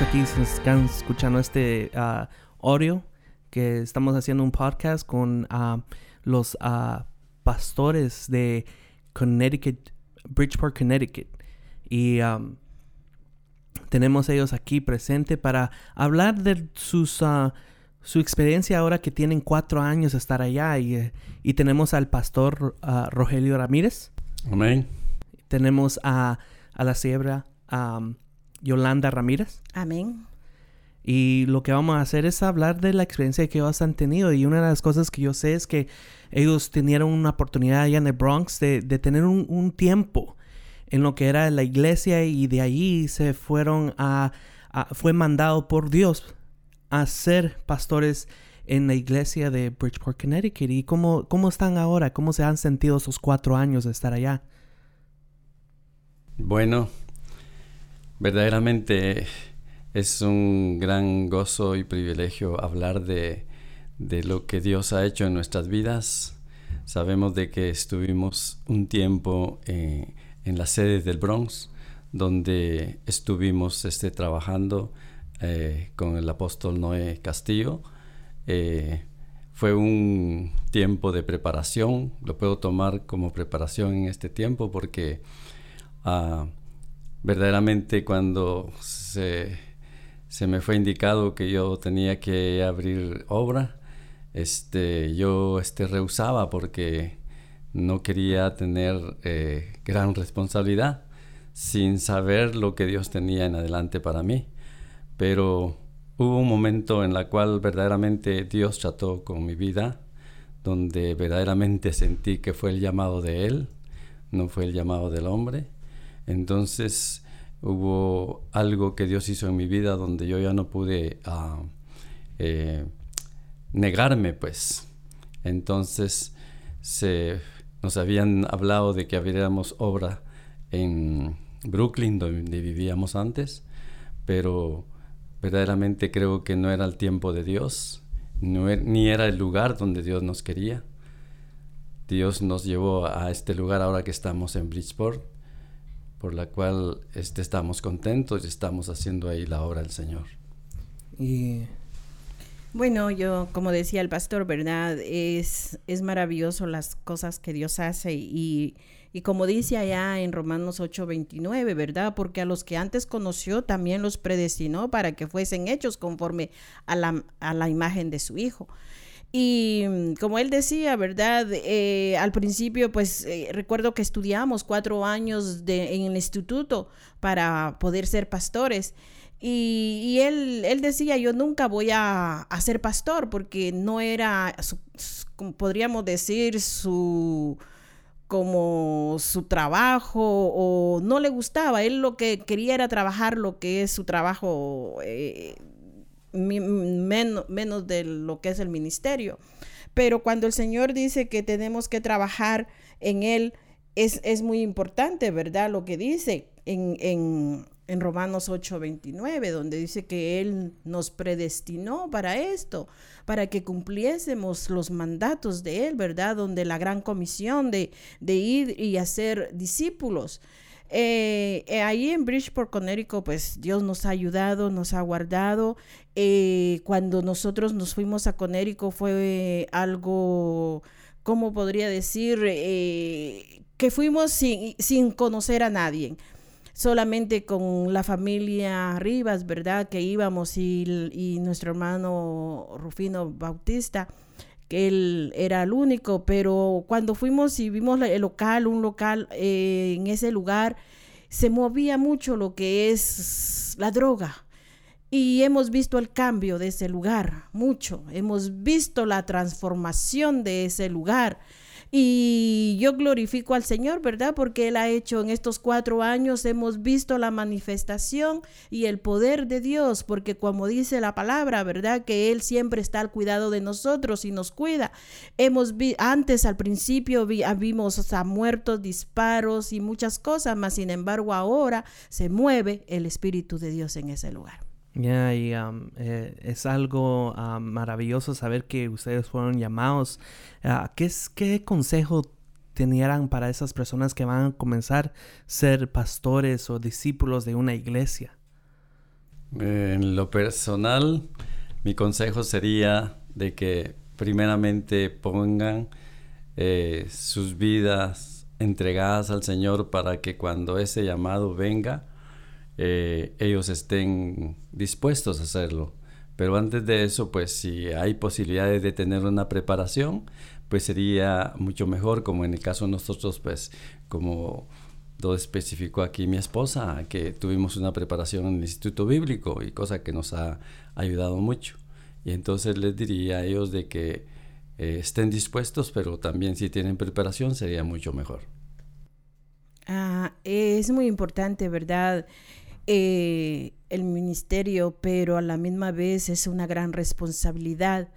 estamos aquí, están escuchando este uh, audio, que estamos haciendo un podcast con uh, los uh, pastores de Connecticut, Bridgeport, Connecticut. Y um, tenemos ellos aquí presente para hablar de sus, su experiencia ahora que tienen cuatro años de estar allá. Y, y tenemos al pastor Rogelio Ramírez. Amén. Tenemos a, a la siebra um, Yolanda Ramírez. Amén. Y lo que vamos a hacer es hablar de la experiencia que ellos han tenido. Y una de las cosas que yo sé es que ellos tenían una oportunidad allá en el Bronx de, de tener un, un, tiempo en lo que era la iglesia y de allí se fueron a, a, fue mandado por Dios a ser pastores en la iglesia de Bridgeport, Connecticut. ¿Y cómo, cómo están ahora? ¿Cómo se han sentido esos cuatro años de estar allá? Bueno, verdaderamente es un gran gozo y privilegio hablar de, de, lo que Dios ha hecho en nuestras vidas. Sabemos de que estuvimos un tiempo eh, en las sedes del Bronx, donde estuvimos este, trabajando eh, con el apóstol Noé Castillo. Eh, fue un tiempo de preparación, lo puedo tomar como preparación en este tiempo porque uh, verdaderamente cuando se, me fue indicado que yo tenía que abrir obra, este, yo este, rehusaba porque no quería tener eh, gran responsabilidad sin saber lo que Dios tenía en adelante para mí. Pero hubo un momento en la cual verdaderamente Dios trató con mi vida, donde verdaderamente sentí que fue el llamado de Él, no fue el llamado del hombre. Entonces hubo algo que Dios hizo en mi vida donde yo ya no pude uh, eh, negarme, pues. Entonces se, nos habían hablado de que abriéramos obra en Brooklyn, donde vivíamos antes, pero verdaderamente creo que no era el tiempo de Dios, no er, ni era el lugar donde Dios nos quería. Dios nos llevó a este lugar ahora que estamos en Bridgeport por la cual este, estamos contentos y estamos haciendo ahí la obra del Señor. Y bueno, yo como decía el pastor, ¿verdad? Es, es maravilloso las cosas que Dios hace y, y como dice allá en Romanos 8:29, ¿verdad? Porque a los que antes conoció también los predestinó para que fuesen hechos conforme a la, a la imagen de su Hijo. Y mm, como él decía, ¿verdad? Eh, al principio, pues eh, recuerdo que estudiamos cuatro años en el instituto para poder ser pastores. Y, él, él, decía, yo nunca voy a, ser pastor porque no era, podríamos decir, su como su trabajo o no le gustaba. Él lo que quería era trabajar lo que es su trabajo eh, menos, de lo que es el ministerio. Pero cuando el Señor dice que tenemos que trabajar en Él, es, es muy importante, ¿verdad? Lo que dice en, en, en Romanos 8:29, donde dice que Él nos predestinó para esto, para que cumpliésemos los mandatos de Él, ¿verdad? Donde la gran comisión de, de ir y hacer discípulos. Eh, eh, ahí en Bridgeport, Connecticut, pues Dios nos ha ayudado, nos ha guardado. Eh, cuando nosotros nos fuimos a Connecticut fue algo, ¿cómo podría decir? que fuimos sin, sin conocer a nadie solamente con la familia Rivas, ¿verdad? Que íbamos y, y, nuestro hermano Rufino Bautista, que él era el único, pero cuando fuimos y vimos el local, un local eh, en ese lugar, se movía mucho lo que es la droga. Y hemos visto el cambio de ese lugar, mucho. Hemos visto la transformación de ese lugar. Y yo glorifico al Señor, ¿verdad? Porque Él ha hecho en estos cuatro años, hemos visto la manifestación y el poder de Dios, porque como dice la palabra, ¿verdad? Que Él siempre está al cuidado de nosotros y nos cuida. Hemos visto, antes al principio ah, vimos muertos, disparos y muchas cosas, mas sin embargo ahora se mueve el Espíritu de Dios en ese lugar. Eh, es algo um, maravilloso saber que ustedes fueron llamados. Uh, ¿qué, es, ¿Qué consejo tenían para esas personas que van a comenzar a ser pastores o discípulos de una iglesia? En lo personal, mi consejo sería de que primeramente pongan eh, sus vidas entregadas al Señor para que cuando ese llamado venga, eh, ellos estén dispuestos a hacerlo. Pero antes de eso, pues si hay posibilidades de tener una preparación, pues sería mucho mejor, como en el caso de nosotros, pues como lo especificó aquí mi esposa, que tuvimos una preparación en el Instituto Bíblico y cosa que nos ha ayudado mucho. Y entonces les diría a ellos de que eh, estén dispuestos, pero también si tienen preparación sería mucho mejor. Ah, es muy importante, ¿verdad? Eh, el ministerio, pero a la misma vez es una gran responsabilidad.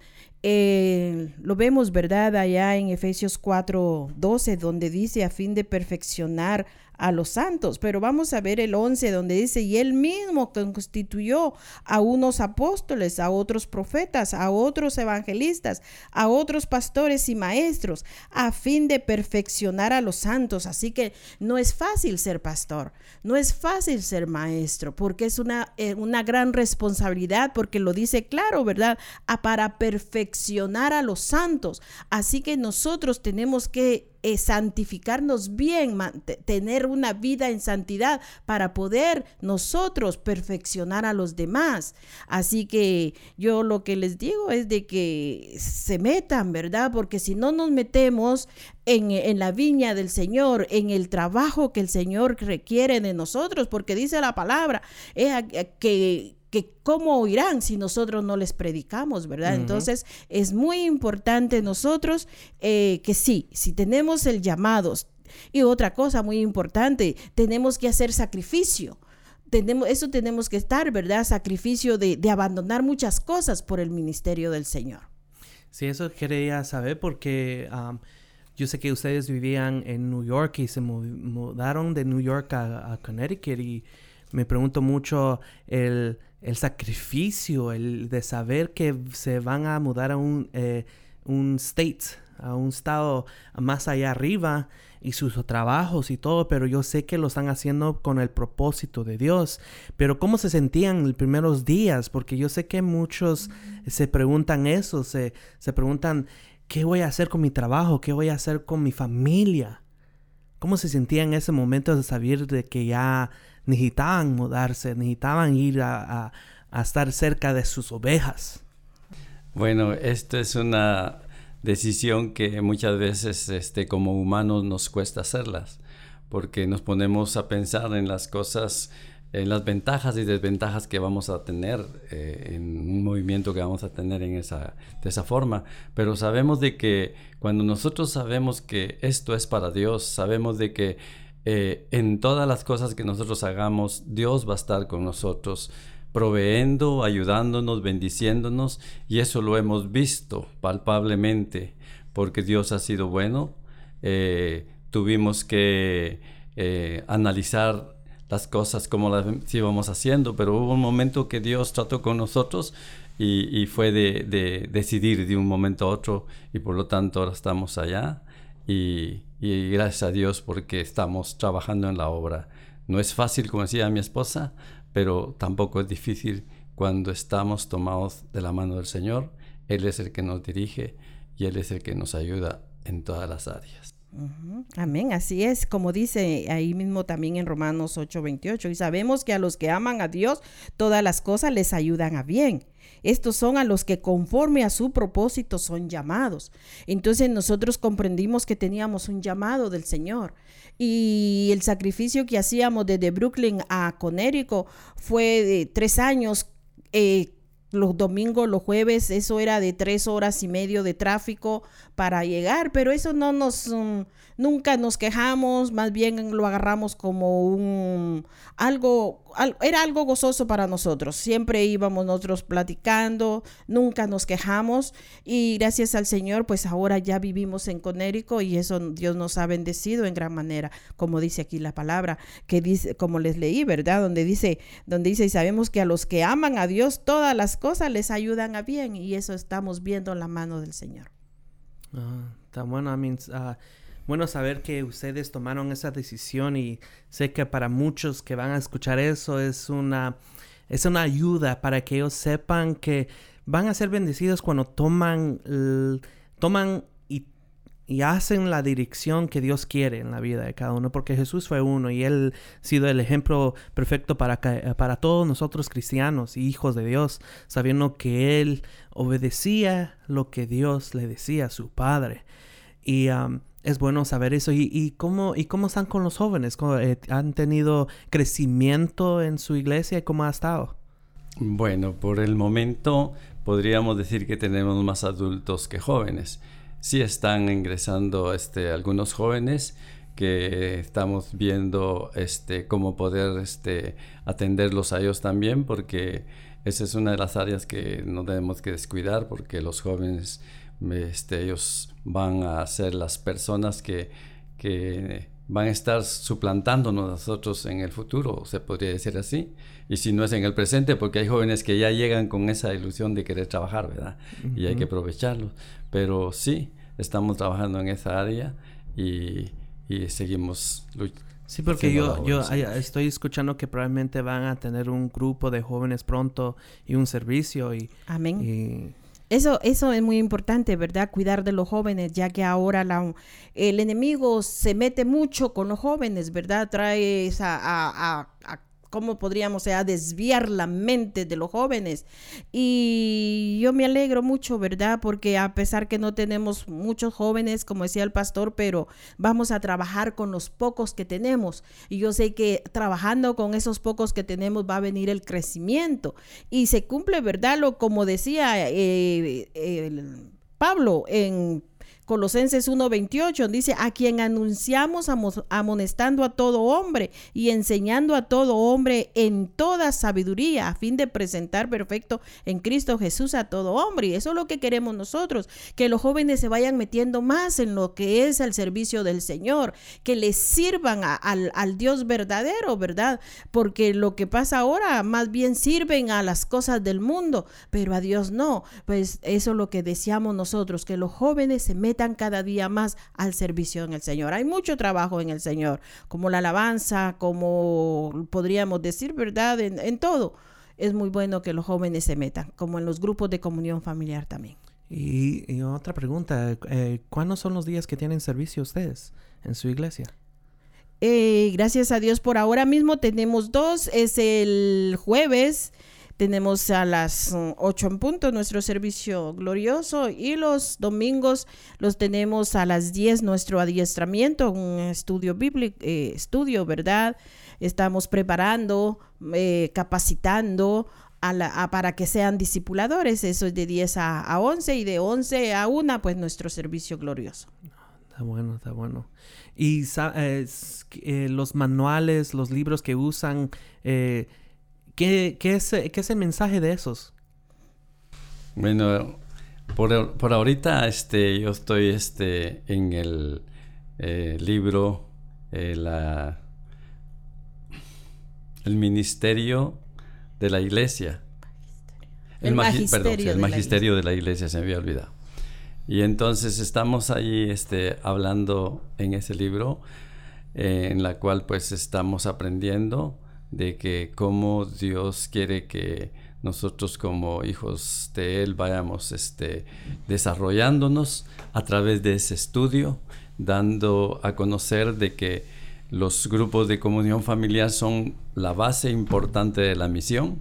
Eh, lo vemos, ¿verdad? Allá en Efesios 4, 12, donde dice a fin de perfeccionar a los santos. Pero vamos a ver el 11 donde dice, y él mismo constituyó a unos apóstoles, a otros profetas, a otros evangelistas, a otros pastores y maestros, a fin de perfeccionar a los santos. Así que no es fácil ser pastor, no es fácil ser maestro, porque es una, eh, una gran responsabilidad, porque lo dice claro, ¿verdad? A para perfeccionar a los santos. Así que nosotros tenemos que santificarnos bien, tener una vida en santidad para poder nosotros perfeccionar a los demás. Así que yo lo que les digo es de que se metan, ¿verdad? Porque si no nos metemos en, en, la viña del Señor, en el trabajo que el Señor requiere de nosotros, porque dice la palabra eh, que que cómo oirán si nosotros no les predicamos, ¿verdad? Entonces es muy importante nosotros eh, que sí, si tenemos el llamado, y otra cosa muy importante, tenemos que hacer sacrificio. Tenemos, eso tenemos que estar, ¿verdad? Sacrificio de, abandonar muchas cosas por el ministerio del Señor. Sí, eso quería saber porque yo sé que ustedes vivían en New York y se mudaron de New York a Connecticut y me pregunto mucho el el sacrificio, el de saber que se van a mudar a un, eh, un state, a un estado más allá arriba y sus trabajos y todo, pero yo sé que lo están haciendo con el propósito de Dios. Pero ¿cómo se sentían en los primeros días? Porque yo sé que muchos se preguntan eso, se, se preguntan, ¿qué voy a hacer con mi trabajo? ¿Qué voy a hacer con mi familia? ¿Cómo se sentían en ese momento de saber de que ya necesitaban mudarse, necesitaban ir a, estar cerca de sus ovejas. Bueno, esto es una decisión que muchas veces este, como humanos nos cuesta hacerlas, porque nos ponemos a pensar en las cosas, en las ventajas y desventajas que vamos a tener eh, en un movimiento que vamos a tener en esa, de esa forma. Pero sabemos de que cuando nosotros sabemos que esto es para Dios, sabemos de que eh, en todas las cosas que nosotros hagamos, Dios va a estar con nosotros, proveendo, ayudándonos, bendiciéndonos, y eso lo hemos visto palpablemente, porque Dios ha sido bueno. Eh, tuvimos que analizar las cosas como las íbamos haciendo, pero hubo un momento que Dios trató con nosotros y, fue de, de, decidir de un momento a otro, y por lo tanto ahora estamos allá. Y, y gracias a Dios porque estamos trabajando en la obra. No es fácil, como decía mi esposa, pero tampoco es difícil cuando estamos tomados de la mano del Señor. Él es el que nos dirige y Él es el que nos ayuda en todas las áreas. Amén, así es, como dice ahí mismo también en Romanos 8:28, y sabemos que a los que aman a Dios, todas las cosas les ayudan a bien. Estos son a los que conforme a su propósito son llamados. Entonces nosotros comprendimos que teníamos un llamado del Señor. Y el sacrificio que hacíamos desde Brooklyn a Conérico fue de tres años. Eh, los domingos, los jueves, eso era de tres horas y medio de tráfico para llegar, pero eso no nos, mm, nunca nos quejamos, más bien lo agarramos como un, algo, era algo gozoso para nosotros. Siempre íbamos nosotros platicando, nunca nos quejamos y gracias al Señor, pues ahora ya vivimos en Conérico y eso Dios nos ha bendecido en gran manera, como dice aquí la palabra, que dice, como les leí, ¿verdad? Donde dice, donde dice, y sabemos que a los que aman a Dios, todas las cosas les ayudan a bien y eso estamos viendo en la mano del Señor. Ah, está bueno, I uh, bueno saber que ustedes tomaron esa decisión y sé que para muchos que van a escuchar eso es una es una ayuda para que ellos sepan que van a ser bendecidos cuando toman, toman y, hacen la dirección que Dios quiere en la vida de cada uno, porque Jesús fue uno y Él ha sido el ejemplo perfecto para, para todos nosotros cristianos y hijos de Dios, sabiendo que Él obedecía lo que Dios le decía a su Padre. Y es bueno saber eso. ¿Y, cómo, ¿Y cómo están con los jóvenes? Eh, ¿Han tenido crecimiento en su iglesia? ¿Cómo ha estado? Bueno, por el momento podríamos decir que tenemos más adultos que jóvenes. Sí están ingresando este, algunos jóvenes que estamos viendo este, cómo poder este, atenderlos a ellos también, porque esa es una de las áreas que no debemos que descuidar, porque los jóvenes, este, ellos van a ser las personas que, que van a estar suplantándonos nosotros en el futuro, se podría decir así. Y si no es en el presente, porque hay jóvenes que ya llegan con esa ilusión de querer trabajar, ¿verdad? Y hay que aprovecharlo. Pero sí, estamos trabajando en esa área y, y seguimos luchando. Sí, porque yo, yo estoy escuchando que probablemente van a tener un grupo de jóvenes pronto y un servicio y... Amén. Eso, eso es muy importante, ¿verdad? Cuidar de los jóvenes, ya que ahora la, el enemigo se mete mucho con los jóvenes, ¿verdad? Trae a cómo podríamos sea, desviar la mente de los jóvenes. Y yo me alegro mucho, ¿verdad? Porque a pesar que no tenemos muchos jóvenes, como decía el pastor, pero vamos a trabajar con los pocos que tenemos. Y yo sé que trabajando con esos pocos que tenemos va a venir el crecimiento. Y se cumple, ¿verdad? Lo como decía eh, Pablo en Colosenses 1:28 dice, a quien anunciamos amonestando a todo hombre y enseñando a todo hombre en toda sabiduría, a fin de presentar perfecto en Cristo Jesús a todo hombre. Y eso es lo que queremos nosotros, que los jóvenes se vayan metiendo más en lo que es el servicio del Señor, que les sirvan al, al Dios verdadero, ¿verdad? Porque lo que pasa ahora más bien sirven a las cosas del mundo, pero a Dios no. Pues eso es lo que deseamos nosotros, que los jóvenes se metan cada día más al servicio en el Señor. Hay mucho trabajo en el Señor, como la alabanza, como podríamos decir, ¿verdad? En, todo. Es muy bueno que los jóvenes se metan, como en los grupos de comunión familiar también. Y, otra pregunta, eh, ¿cuándo son los días que tienen servicio ustedes en su iglesia? Eh, gracias a Dios por ahora mismo tenemos dos, es el jueves tenemos a las 8 en punto nuestro servicio glorioso y los domingos los tenemos a las 10 nuestro adiestramiento, un estudio bíblico, eh, estudio, ¿verdad? Estamos preparando, eh, capacitando a la, para que sean discipuladores. Eso es de 10 a, a 11 y de 11 a 1, pues nuestro servicio glorioso. Está bueno, está bueno. Y eh, los manuales, los libros que usan, eh, ¿Qué, es, el mensaje de esos? Bueno, por, ahorita este, yo estoy este, en el eh, libro eh, la, El Ministerio de la Iglesia. El, magisterio, el magisterio de la iglesia se me había olvidado. Y entonces estamos ahí este, hablando en ese libro, eh, en la cual pues estamos aprendiendo de que cómo Dios quiere que nosotros como hijos de Él vayamos este, desarrollándonos a través de ese estudio, dando a conocer de que los grupos de comunión familiar son la base importante de la misión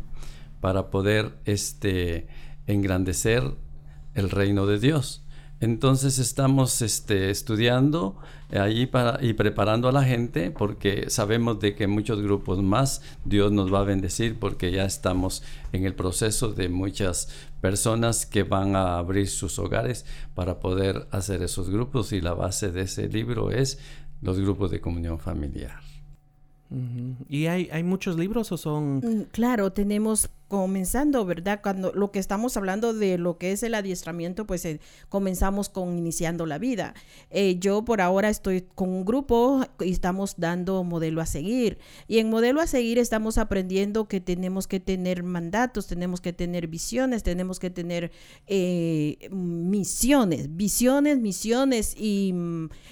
para poder este, engrandecer el reino de Dios. Entonces estamos este, estudiando allí para, y preparando a la gente porque sabemos de que muchos grupos más Dios nos va a bendecir porque ya estamos en el proceso de muchas personas que van a abrir sus hogares para poder hacer esos grupos y la base de ese libro es los grupos de comunión familiar. ¿Y hay, hay muchos libros o son...? Mm, claro, tenemos comenzando, ¿verdad? Cuando lo que estamos hablando de lo que es el adiestramiento, pues eh, comenzamos con iniciando la vida. Eh, yo por ahora estoy con un grupo y estamos dando modelo a seguir. Y en modelo a seguir estamos aprendiendo que tenemos que tener mandatos, tenemos que tener visiones, tenemos que tener eh, misiones, visiones, misiones y,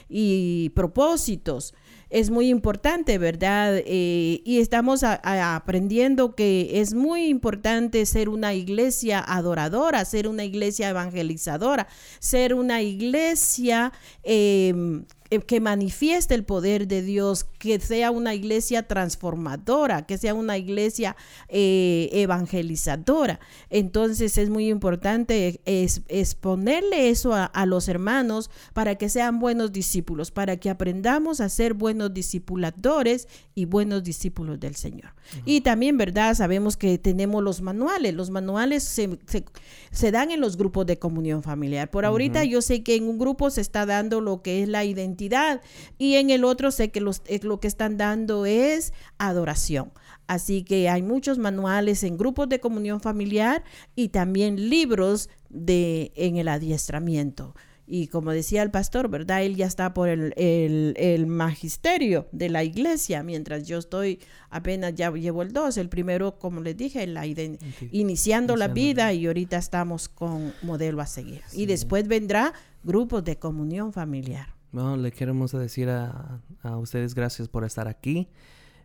y propósitos es muy importante, ¿verdad? Y estamos aprendiendo que es muy importante ser una iglesia adoradora, ser una iglesia evangelizadora, ser una iglesia eh, que manifieste el poder de Dios, que sea una iglesia transformadora, que sea una iglesia eh, evangelizadora. Entonces es muy importante exponerle eso a, los hermanos para que sean buenos discípulos, para que aprendamos a ser buenos discipuladores y buenos discípulos del Señor. Y también, ¿verdad? Sabemos que tenemos los manuales. Los manuales se, dan en los grupos de comunión familiar. Por ahorita yo sé que en un grupo se está dando lo que es la identidad y en el otro sé que los, lo que están dando es adoración. Así que hay muchos manuales en grupos de comunión familiar y también libros de, en el adiestramiento. Y como decía el pastor, ¿verdad? Él ya está por el, el, magisterio de la iglesia, mientras yo estoy apenas ya llevo el dos. El primero, como les dije, la iniciando la vida y ahorita estamos con modelo a seguir. Y después vendrá grupos de comunión familiar. Bueno, le queremos decir a, ustedes gracias por estar aquí.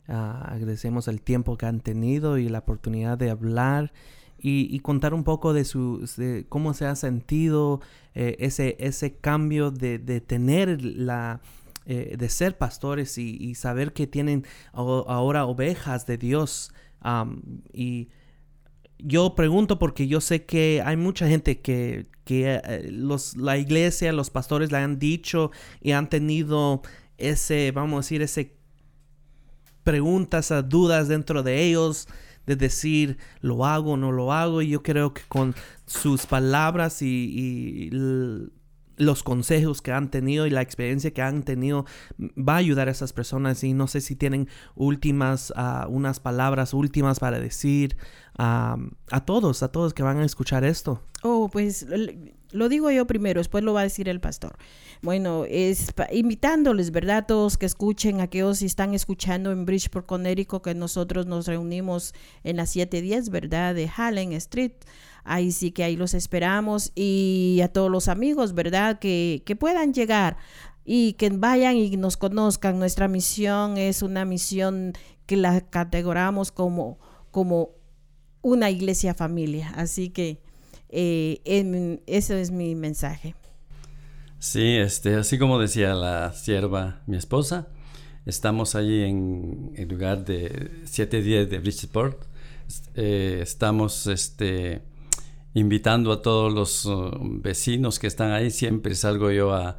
Ah, agradecemos el tiempo que han tenido y la oportunidad de hablar y, contar un poco de, su, cómo se ha sentido eh, ese, ese cambio de, tener la, eh, de ser pastores y, saber que tienen ahora ovejas de Dios. y yo pregunto porque yo sé que hay mucha gente que, eh, los, la iglesia, los pastores le han dicho y han tenido ese, vamos a decir, ese preguntas, dudas dentro de ellos de decir lo hago o no lo hago y yo creo que con sus palabras y, los consejos que han tenido y la experiencia que han tenido va a ayudar a esas personas. Y no sé si tienen últimas ah, unas palabras últimas para decir a todos a todos que van a escuchar esto. Oh pues lo digo yo primero después lo va a decir el pastor bueno es invitándoles verdad todos que escuchen aquellos si están escuchando en Bridgeport Connecticut que nosotros nos reunimos en las 710 verdad de Hallen Street Ahí sí que ahí los esperamos y a todos los amigos, ¿verdad? Que, puedan llegar y que vayan y nos conozcan. Nuestra misión es una misión que la categoramos como, como una iglesia familia. Así que eh, ese es mi mensaje. Sí, este, así como decía la sierva, mi esposa, estamos allí en el lugar de 710 de Bridgeport. Eh, estamos este, invitando a todos los uh, vecinos que están ahí. Siempre salgo yo a,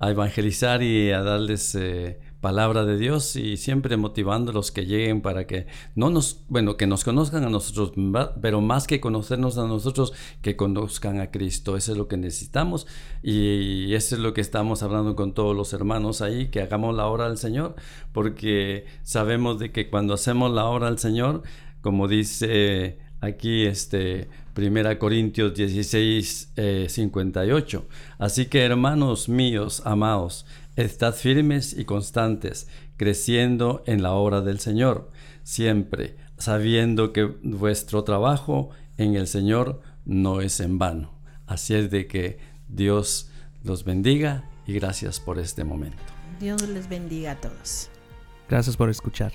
evangelizar y a darles eh, palabra de Dios y siempre motivando a los que lleguen para que no nos, bueno, que nos conozcan a nosotros, pero más que conocernos a nosotros, que conozcan a Cristo. Eso es lo que necesitamos y eso es lo que estamos hablando con todos los hermanos ahí, que hagamos la obra del Señor, porque sabemos de que cuando hacemos la obra del Señor, como dice aquí este Primera Corintios 16, 58. Eh, Así que hermanos míos, amados, estad firmes y constantes, creciendo en la obra del Señor, siempre sabiendo que vuestro trabajo en el Señor no es en vano. Así es de que Dios los bendiga y gracias por este momento. Dios les bendiga a todos. Gracias por escuchar.